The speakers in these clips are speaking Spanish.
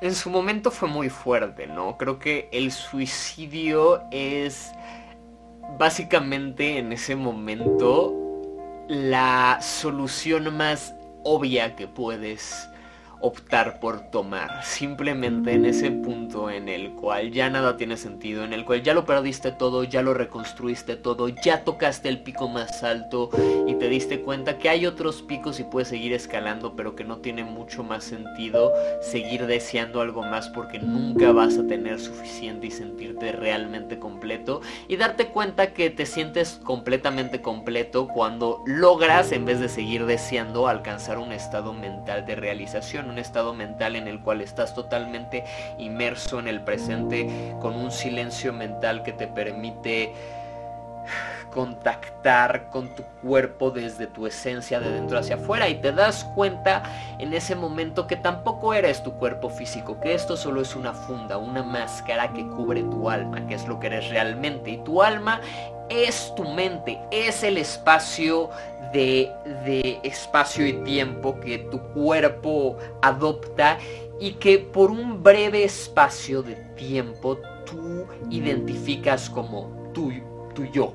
en su momento fue muy fuerte, ¿no? Creo que el suicidio es básicamente en ese momento la solución más obvia que puedes optar por tomar. Simplemente en ese punto en el cual ya nada tiene sentido, en el cual ya lo perdiste todo, ya lo reconstruiste todo, ya tocaste el pico más alto y te diste cuenta que hay otros picos y puedes seguir escalando, pero que no tiene mucho más sentido seguir deseando algo más porque nunca vas a tener suficiente y sentirte realmente completo y darte cuenta que te sientes completamente completo cuando logras en vez de seguir deseando alcanzar un estado mental de realización un estado mental en el cual estás totalmente inmerso en el presente con un silencio mental que te permite contactar con tu cuerpo desde tu esencia de dentro hacia afuera y te das cuenta en ese momento que tampoco eres tu cuerpo físico, que esto solo es una funda, una máscara que cubre tu alma, que es lo que eres realmente y tu alma es tu mente, es el espacio de, de espacio y tiempo que tu cuerpo adopta y que por un breve espacio de tiempo tú identificas como tu, tu yo.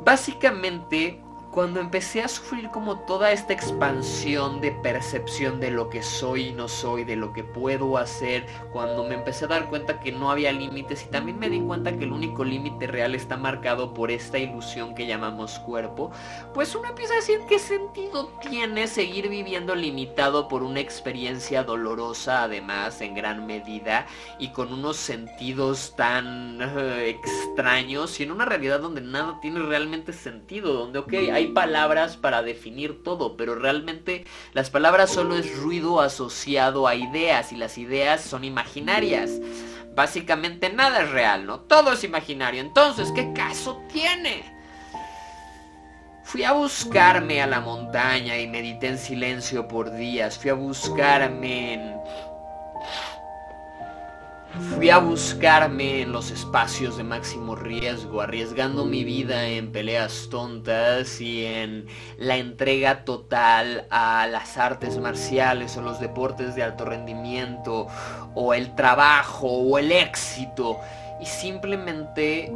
Básicamente cuando empecé a sufrir como toda esta expansión de percepción de lo que soy y no soy, de lo que puedo hacer, cuando me empecé a dar cuenta que no había límites y también me di cuenta que el único límite real está marcado por esta ilusión que llamamos cuerpo, pues uno empieza a decir qué sentido tiene seguir viviendo limitado por una experiencia dolorosa además en gran medida y con unos sentidos tan eh, extraños y en una realidad donde nada tiene realmente sentido, donde ok, hay hay palabras para definir todo, pero realmente las palabras solo es ruido asociado a ideas y las ideas son imaginarias. Básicamente nada es real, ¿no? Todo es imaginario. Entonces, ¿qué caso tiene? Fui a buscarme a la montaña y medité en silencio por días. Fui a buscarme en Fui a buscarme en los espacios de máximo riesgo, arriesgando mi vida en peleas tontas y en la entrega total a las artes marciales o los deportes de alto rendimiento o el trabajo o el éxito. Y simplemente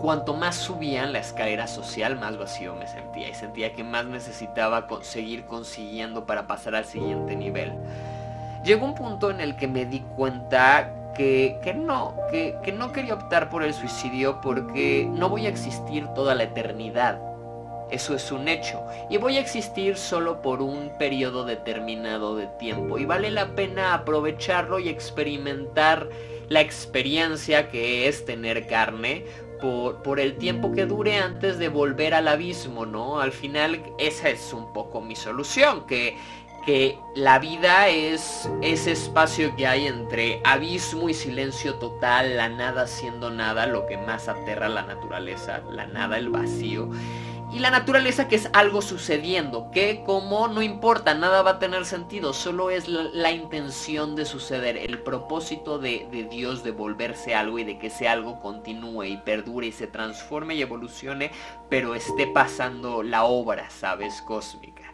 cuanto más subía en la escalera social, más vacío me sentía y sentía que más necesitaba seguir consiguiendo para pasar al siguiente nivel llegó un punto en el que me di cuenta que, no, que, que no quería optar por el suicidio porque no voy a existir toda la eternidad. Eso es un hecho. Y voy a existir solo por un periodo determinado de tiempo. Y vale la pena aprovecharlo y experimentar la experiencia que es tener carne por, por, el tiempo que dure antes de volver al abismo, ¿no? Al final esa es un poco mi solución, que que la vida es ese espacio que hay entre abismo y silencio total, la nada siendo nada, lo que más aterra a la naturaleza, la nada, el vacío. Y la naturaleza que es algo sucediendo, que como no importa, nada va a tener sentido, solo es la, intención de suceder, el propósito de, de Dios de volverse algo y de que ese algo continúe y perdure y se transforme y evolucione, pero esté pasando la obra, ¿sabes? Cósmica.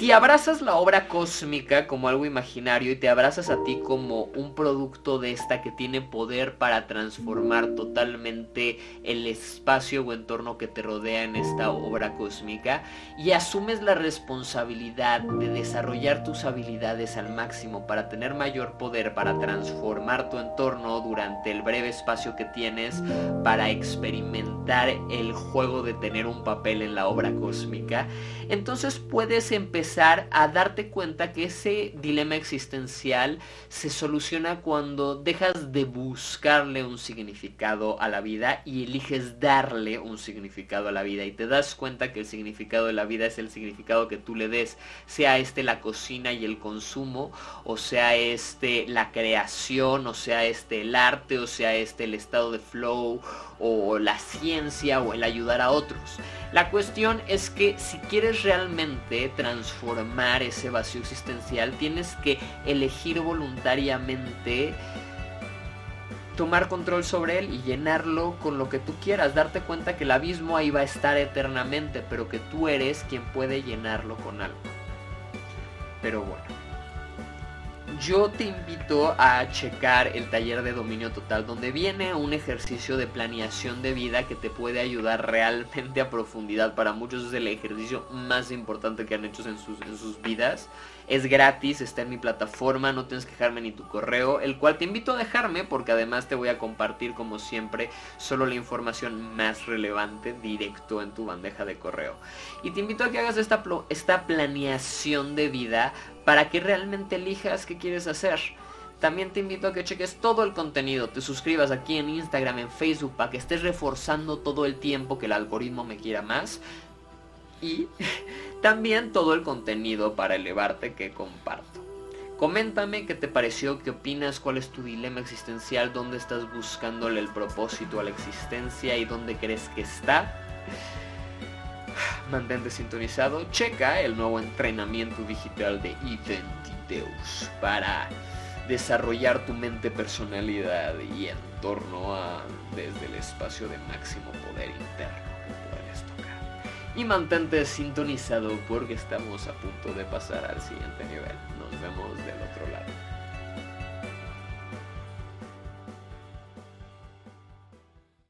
Si abrazas la obra cósmica como algo imaginario y te abrazas a ti como un producto de esta que tiene poder para transformar totalmente el espacio o entorno que te rodea en esta obra cósmica y asumes la responsabilidad de desarrollar tus habilidades al máximo para tener mayor poder, para transformar tu entorno durante el breve espacio que tienes, para experimentar el juego de tener un papel en la obra cósmica, entonces puedes puedes a darte cuenta que ese dilema existencial se soluciona cuando dejas de buscarle un significado a la vida y eliges darle un significado a la vida y te das cuenta que el significado de la vida es el significado que tú le des, sea este la cocina y el consumo, o sea este la creación, o sea este el arte, o sea este el estado de flow, o la ciencia, o el ayudar a otros. La cuestión es que si quieres realmente transformar ese vacío existencial, tienes que elegir voluntariamente tomar control sobre él y llenarlo con lo que tú quieras, darte cuenta que el abismo ahí va a estar eternamente, pero que tú eres quien puede llenarlo con algo. Pero bueno, yo te invito a checar el taller de dominio total donde viene un ejercicio de planeación de vida que te puede ayudar realmente a profundidad. Para muchos es el ejercicio más importante que han hecho en sus, en sus vidas. Es gratis, está en mi plataforma, no tienes que dejarme ni tu correo, el cual te invito a dejarme porque además te voy a compartir como siempre solo la información más relevante directo en tu bandeja de correo. Y te invito a que hagas esta, esta planeación de vida para que realmente elijas qué quieres hacer. También te invito a que cheques todo el contenido, te suscribas aquí en Instagram, en Facebook, para que estés reforzando todo el tiempo que el algoritmo me quiera más. Y también todo el contenido para elevarte que comparto. Coméntame qué te pareció, qué opinas, cuál es tu dilema existencial, dónde estás buscándole el propósito a la existencia y dónde crees que está mantente sintonizado, checa el nuevo entrenamiento digital de Identiteus para desarrollar tu mente, personalidad y entorno a, desde el espacio de máximo poder interno que puedes tocar. Y mantente sintonizado porque estamos a punto de pasar al siguiente nivel. Nos vemos del otro lado.